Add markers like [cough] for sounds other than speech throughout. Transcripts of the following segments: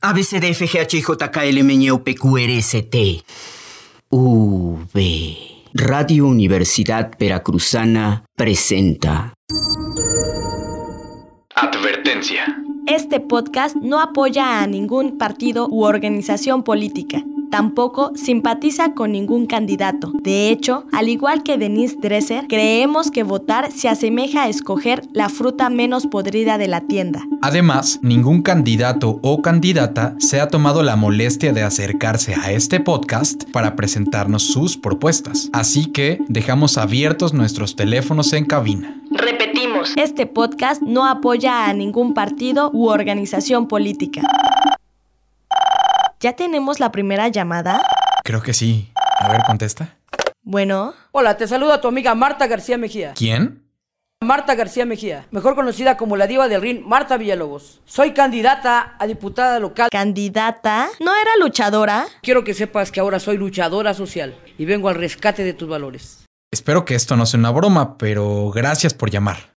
ABCDFGHJKLMNOPQRST. V. Radio Universidad Veracruzana presenta. Advertencia. Este podcast no apoya a ningún partido u organización política. Tampoco simpatiza con ningún candidato. De hecho, al igual que Denise Dresser, creemos que votar se asemeja a escoger la fruta menos podrida de la tienda. Además, ningún candidato o candidata se ha tomado la molestia de acercarse a este podcast para presentarnos sus propuestas. Así que dejamos abiertos nuestros teléfonos en cabina. Repetimos, este podcast no apoya a ningún partido u organización política. ¿Ya tenemos la primera llamada? Creo que sí. A ver, contesta. Bueno, Hola, te saluda tu amiga Marta García Mejía. ¿Quién? Marta García Mejía, mejor conocida como la diva del ring Marta Villalobos. Soy candidata a diputada local. candidata, ¿no era luchadora? Quiero que sepas que ahora soy luchadora social y vengo al rescate de tus valores. Espero que esto no sea una broma, pero gracias por llamar.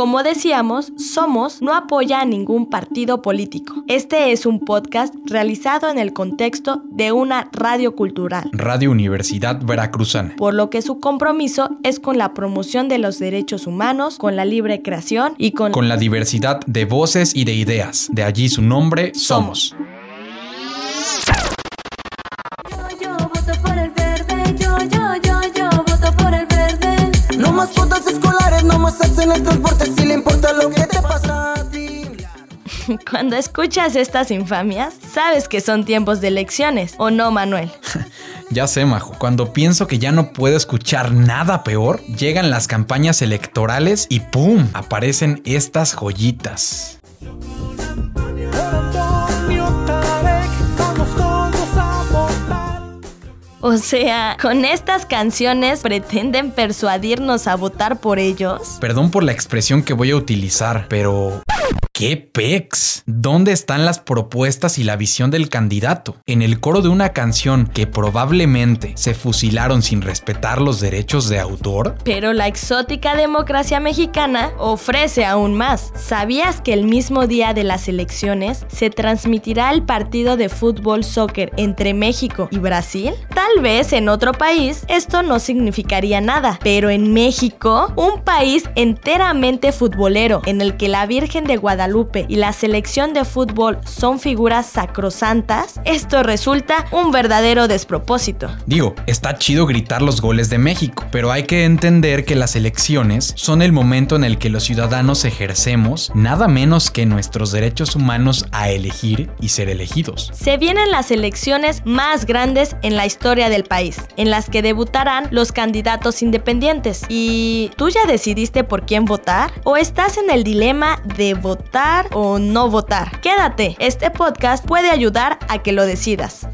Como decíamos, Somos no apoya a ningún partido político. Este es un podcast realizado en el contexto de una radio cultural, Radio Universidad Veracruzana. por lo que su compromiso es con la promoción de los derechos humanos, con la libre creación y con... Con la diversidad de voces y de ideas. De allí su nombre, Somos. Yo voto por el verde, yo, yo, yo, yo voto por el verde. No más fotos escolares, no más sexo en el transporte, [laughs] Cuando escuchas estas infamias, sabes que son tiempos de elecciones, ¿o no, Manuel? [laughs] Ya sé, Majo, cuando pienso que ya no puedo escuchar nada peor, llegan las campañas electorales y ¡pum! aparecen estas joyitas. O sea, con estas canciones pretenden persuadirnos a votar por ellos. Perdón por la expresión que voy a utilizar, pero... ¿Qué pex? ¿Dónde están las propuestas y la visión del candidato? En el coro de una canción que probablemente se fusilaron sin respetar los derechos de autor. Pero la exótica democracia mexicana ofrece aún más. ¿Sabías que el mismo día de las elecciones se transmitirá el partido de fútbol soccer entre México y Brasil? Tal vez en otro país esto no significaría nada, pero en México, un país enteramente futbolero en el que la Virgen de Guadalupe y la selección de fútbol son figuras sacrosantas, esto resulta un verdadero despropósito. Digo, está chido gritar los goles de México, pero hay que entender que las elecciones son el momento en el que los ciudadanos ejercemos nada menos que nuestros derechos humanos a elegir y ser elegidos. Se vienen las elecciones más grandes en la historia del país, en las que debutarán los candidatos independientes. ¿Y tú ya decidiste por quién votar? ¿O estás en el dilema de votar o no votar? Quédate, este podcast puede ayudar a que lo decidas.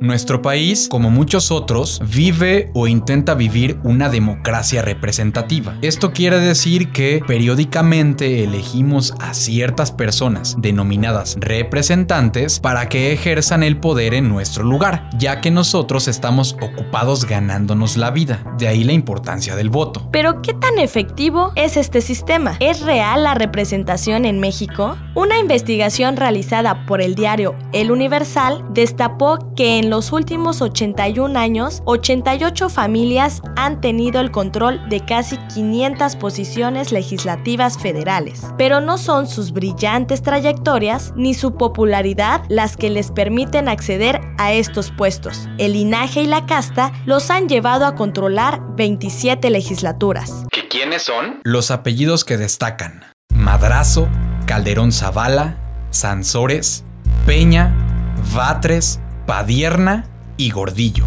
Nuestro país, como muchos otros, vive o intenta vivir una democracia representativa. Esto quiere decir que periódicamente elegimos a ciertas personas, denominadas representantes, para que ejerzan el poder en nuestro lugar, ya que nosotros estamos ocupados ganándonos la vida. De ahí la importancia del voto. Pero ¿qué tan efectivo es este sistema? ¿Es real la representación en México? Una investigación realizada por el diario El Universal destapó que en los últimos 81 años, 88 familias han tenido el control de casi 500 posiciones legislativas federales. Pero no son sus brillantes trayectorias ni su popularidad las que les permiten acceder a estos puestos. El linaje y la casta los han llevado a controlar 27 legislaturas. ¿Que quiénes son? Los apellidos que destacan. Madrazo, Calderón Zavala, Sansores, Peña, Batres, Padierna y Gordillo.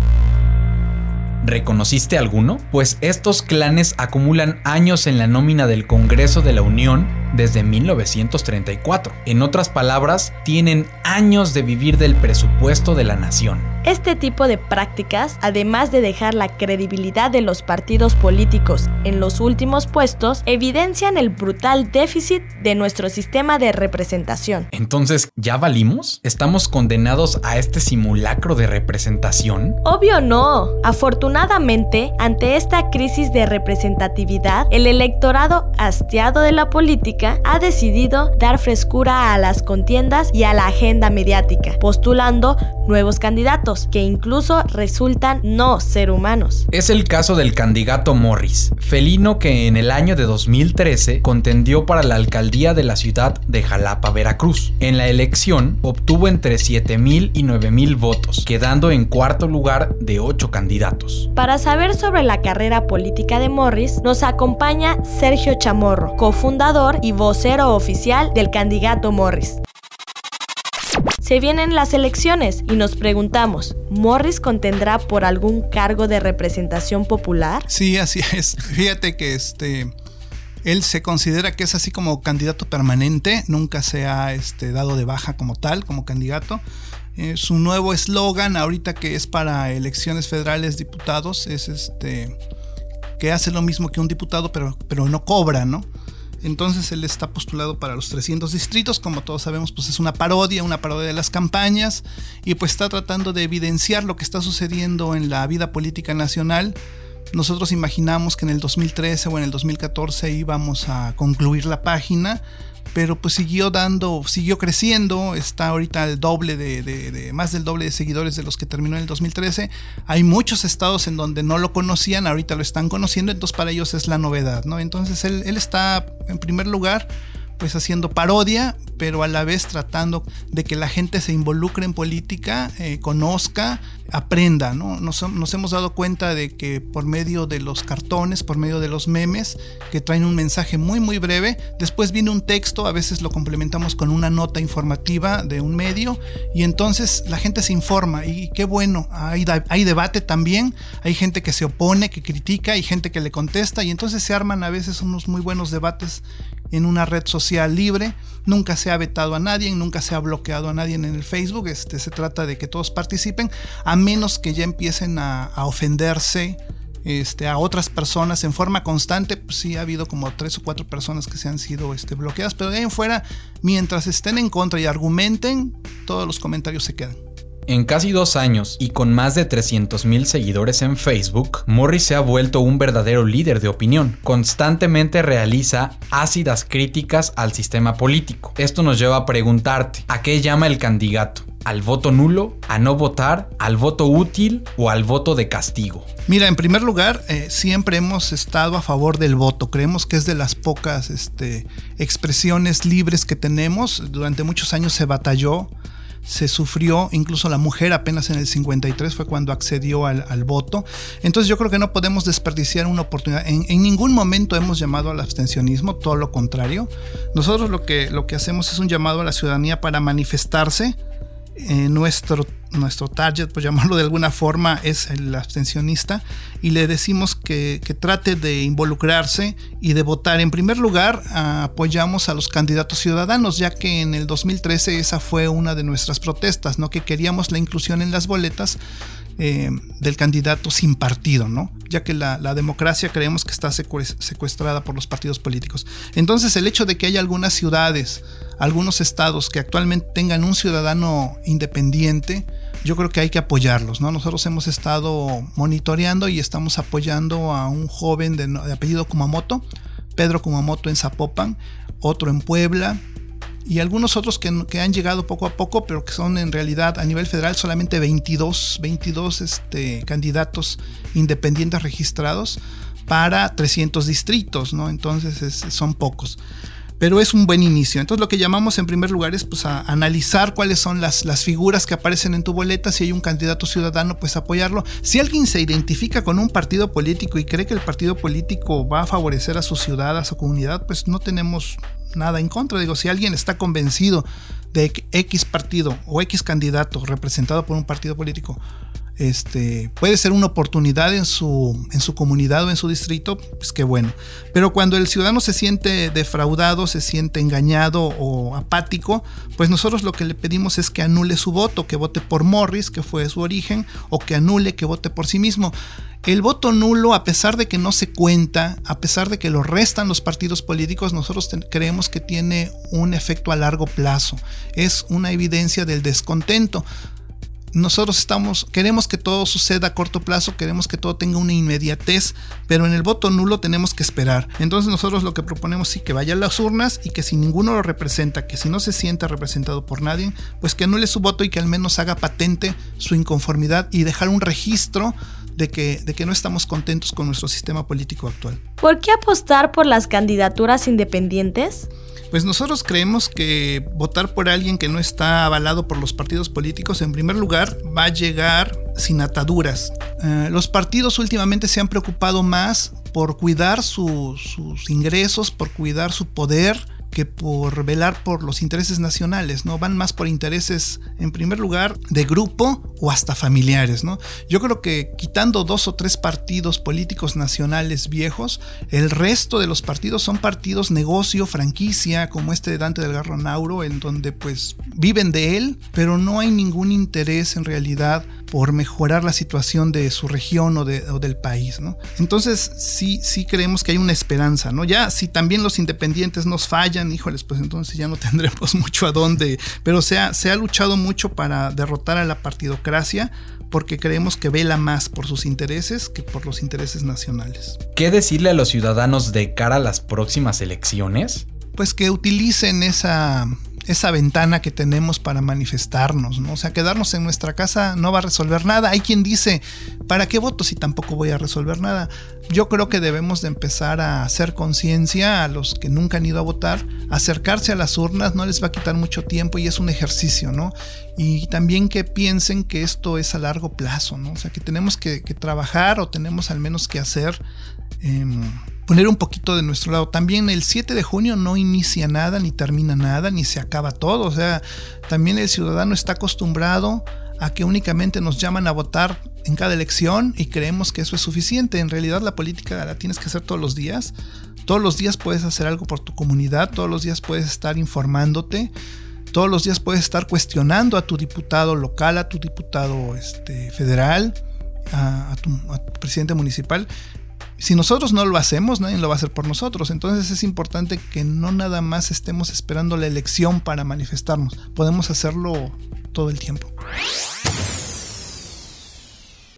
¿Reconociste alguno? Pues estos clanes acumulan años en la nómina del Congreso de la Unión desde 1934. En otras palabras, tienen años de vivir del presupuesto de la nación. Este tipo de prácticas, además de dejar la credibilidad de los partidos políticos en los últimos puestos, evidencian el brutal déficit de nuestro sistema de representación. Entonces, ¿ya valimos? ¿Estamos condenados a este simulacro de representación? Obvio no. Afortunadamente, ante esta crisis de representatividad, el electorado hastiado de la política ha decidido dar frescura a las contiendas y a la agenda mediática, postulando nuevos candidatos que incluso resultan no ser humanos. Es el caso del candidato Morris, felino que en el año de 2013 contendió para la alcaldía de la ciudad de Jalapa, Veracruz. En la elección obtuvo entre 7.000 y 9.000 votos, quedando en cuarto lugar de 8 candidatos. Para saber sobre la carrera política de Morris, nos acompaña Sergio Chamorro, cofundador y vocero oficial del candidato Morris. Se vienen las elecciones y nos preguntamos, ¿Morris contendrá por algún cargo de representación popular? Sí, así [laughs] es. Fíjate que este él se considera que es así como candidato permanente, nunca se ha este, dado de baja como tal, como candidato. Eh, su nuevo eslogan ahorita que es para elecciones federales diputados es este que hace lo mismo que un diputado pero, pero no cobra, ¿no? Entonces él está postulado para los 300 distritos, como todos sabemos, pues es una parodia, una parodia de las campañas. Y pues está tratando de evidenciar lo que está sucediendo en la vida política nacional. Nosotros imaginamos que en el 2013 o en el 2014 íbamos a concluir la página, pero pues siguió dando, siguió creciendo, está ahorita el doble de, de, de, más del doble de seguidores de los que terminó en el 2013. Hay muchos estados en donde no lo conocían, ahorita lo están conociendo, entonces para ellos es la novedad, ¿no? Entonces él, él está en primer lugar pues haciendo parodia, pero a la vez tratando de que la gente se involucre en política, eh, conozca, aprenda, ¿no? Nos, hemos dado cuenta de que por medio de los cartones, por medio de los memes, que traen un mensaje muy muy breve, después viene un texto, a veces lo complementamos con una nota informativa de un medio, y entonces la gente se informa, y qué bueno, hay, hay debate también, hay gente que se opone, que critica, hay gente que le contesta, y entonces se arman a veces unos muy buenos debates en una red social libre. Nunca se ha vetado a nadie, nunca se ha bloqueado a nadie en el Facebook. Este, se trata de que todos participen, a menos que ya empiecen a, ofenderse este, a otras personas en forma constante. Pues sí, ha habido como tres o cuatro personas que se han sido este, bloqueadas, pero de ahí en fuera, mientras estén en contra y argumenten, todos los comentarios se quedan. En casi dos años y con más de 300.000 seguidores en Facebook, Morris se ha vuelto un verdadero líder de opinión. Constantemente realiza ácidas críticas al sistema político. Esto nos lleva a preguntarte, ¿a qué llama el candidato? ¿Al voto nulo? ¿A no votar? ¿Al voto útil? ¿O al voto de castigo? Mira, en primer lugar, eh, siempre hemos estado a favor del voto. Creemos que es de las pocas este, expresiones libres que tenemos. Durante muchos años se batalló se sufrió, incluso la mujer apenas en el 53 fue cuando accedió al, al voto. Entonces yo creo que no podemos desperdiciar una oportunidad. En, ningún momento hemos llamado al abstencionismo, todo lo contrario. Nosotros lo que, lo que hacemos es un llamado a la ciudadanía para manifestarse. Eh, nuestro, nuestro target, por llamarlo de alguna forma, es el abstencionista y le decimos que, que trate de involucrarse y de votar. En primer lugar, apoyamos a los candidatos ciudadanos, ya que en el 2013 esa fue una de nuestras protestas, ¿no? que queríamos la inclusión en las boletas eh, del candidato sin partido, ¿no? Ya que la, democracia creemos que está secuestrada por los partidos políticos. Entonces, el hecho de que haya algunas ciudades, algunos estados que actualmente tengan un ciudadano independiente, yo creo que hay que apoyarlos, ¿no? Nosotros hemos estado monitoreando y estamos apoyando a un joven de, de apellido Kumamoto, Pedro Kumamoto en Zapopan, otro en Puebla, y algunos otros que, que, han llegado poco a poco, pero que son en realidad a nivel federal solamente 22, 22 este, candidatos independientes registrados para 300 distritos, ¿no? Entonces es, son pocos. Pero es un buen inicio. Entonces lo que llamamos en primer lugar es pues, analizar cuáles son las, las figuras que aparecen en tu boleta. Si hay un candidato ciudadano, pues apoyarlo. Si alguien se identifica con un partido político y cree que el partido político va a favorecer a su ciudad, a su comunidad, pues no tenemos nada en contra. Digo, si alguien está convencido de que X partido o X candidato representado por un partido político este, puede ser una oportunidad en su, en su comunidad o en su distrito, pues qué bueno. Pero cuando el ciudadano se siente defraudado, se siente engañado o apático, pues nosotros lo que le pedimos es que anule su voto, que vote por Morris, que fue su origen, o que anule, que vote por sí mismo. El voto nulo, a pesar de que no se cuenta, a pesar de que lo restan los partidos políticos, nosotros creemos que tiene un efecto a largo plazo. Es una evidencia del descontento nosotros estamos, queremos que todo suceda a corto plazo, queremos que todo tenga una inmediatez, pero en el voto nulo tenemos que esperar. Entonces nosotros lo que proponemos sí que vaya a las urnas y que si ninguno lo representa, que si no se sienta representado por nadie, pues que anule su voto y que al menos haga patente su inconformidad y dejar un registro de que, de que no estamos contentos con nuestro sistema político actual. ¿Por qué apostar por las candidaturas independientes? Pues nosotros creemos que votar por alguien que no está avalado por los partidos políticos, en primer lugar, va a llegar sin ataduras. Eh, los partidos últimamente se han preocupado más por cuidar sus ingresos, por cuidar su poder, que por velar por los intereses nacionales, ¿no? Van más por intereses, en primer lugar, de grupo o hasta familiares, ¿no? Yo creo que quitando dos o tres partidos políticos nacionales viejos, el resto de los partidos son partidos negocio, franquicia, como este de Dante del Garro Nauro, en donde pues viven de él, pero no hay ningún interés en realidad por mejorar la situación de su región o, del país, ¿no? Entonces sí, sí creemos que hay una esperanza, ¿no? Ya si también los independientes nos fallan, híjoles, pues entonces ya no [laughs] tendremos mucho a dónde, pero se ha, se ha luchado mucho para derrotar a la partidocracia porque creemos que vela más por sus intereses que por los intereses nacionales. ¿Qué decirle a los ciudadanos de cara a las próximas elecciones? Pues que utilicen esa esa ventana que tenemos para manifestarnos, ¿no? O sea, quedarnos en nuestra casa no va a resolver nada. Hay quien dice, ¿para qué voto si tampoco voy a resolver nada? Yo creo que debemos de empezar a hacer conciencia a los que nunca han ido a votar, acercarse a las urnas no les va a quitar mucho tiempo y es un ejercicio, ¿no? Y también que piensen que esto es a largo plazo, ¿no? O sea, que tenemos que, trabajar o tenemos al menos que hacer... Em, poner un poquito de nuestro lado. También el 7 de junio no inicia nada, ni termina nada, ni se acaba todo. O sea, también el ciudadano está acostumbrado a que únicamente nos llaman a votar en cada elección y creemos que eso es suficiente. En realidad la política la tienes que hacer todos los días. Todos los días puedes hacer algo por tu comunidad, todos los días puedes estar informándote, todos los días puedes estar cuestionando a tu diputado local, a tu diputado este, federal, a, tu, a tu presidente municipal si nosotros no lo hacemos, nadie lo va a hacer por nosotros. Entonces es importante que no nada más estemos esperando la elección para manifestarnos. Podemos hacerlo todo el tiempo.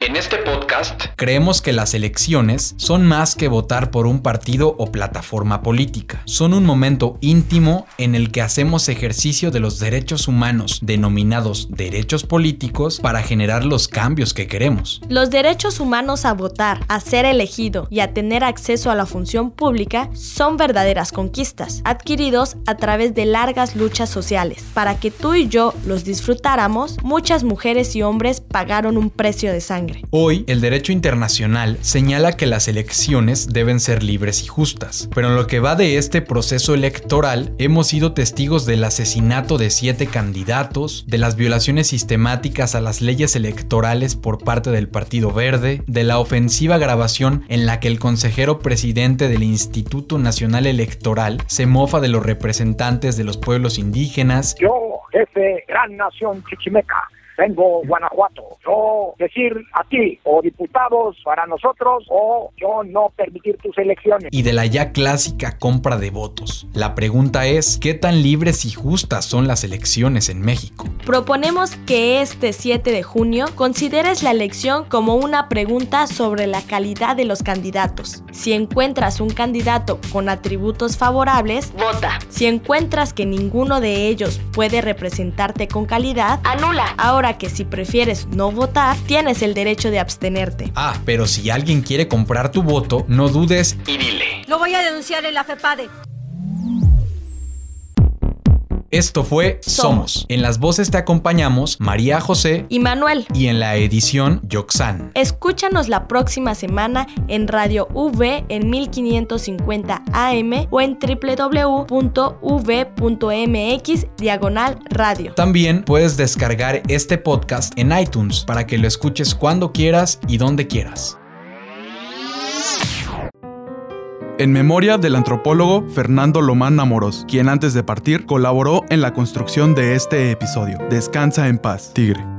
En este podcast creemos que las elecciones son más que votar por un partido o plataforma política. Son un momento íntimo en el que hacemos ejercicio de los derechos humanos, denominados derechos políticos, para generar los cambios que queremos. Los derechos humanos a votar, a ser elegido y a tener acceso a la función pública son verdaderas conquistas, adquiridos a través de largas luchas sociales. Para que tú y yo los disfrutáramos, muchas mujeres y hombres pagaron un precio de sangre. Hoy, el derecho internacional señala que las elecciones deben ser libres y justas, pero en lo que va de este proceso electoral, hemos sido testigos del asesinato de siete candidatos, de las violaciones sistemáticas a las leyes electorales por parte del Partido Verde, de la ofensiva grabación en la que el consejero presidente del Instituto Nacional Electoral se mofa de los representantes de los pueblos indígenas. Yo, jefe, gran nación chichimeca vengo Guanajuato. Yo decir a ti o diputados para nosotros o yo no permitir tus elecciones. Y de la ya clásica compra de votos. La pregunta es, ¿qué tan libres y justas son las elecciones en México? Proponemos que este 7 de junio consideres la elección como una pregunta sobre la calidad de los candidatos. Si encuentras un candidato con atributos favorables, vota. Si encuentras que ninguno de ellos puede representarte con calidad, anula. Ahora que si prefieres no votar, tienes el derecho de abstenerte. Ah, pero si alguien quiere comprar tu voto, no dudes y dile. Lo voy a denunciar en la FEPADE. Esto fue Somos. En las voces te acompañamos María José Y Manuel, y en la edición Yoxan. escúchanos la próxima semana en Radio V en 1550 AM o en www.v.mx diagonal radio. También puedes descargar este podcast en iTunes para que lo escuches cuando quieras y donde quieras. En memoria del antropólogo Fernando Lomán Amoros, quien antes de partir colaboró en la construcción de este episodio. Descansa en paz, Tigre.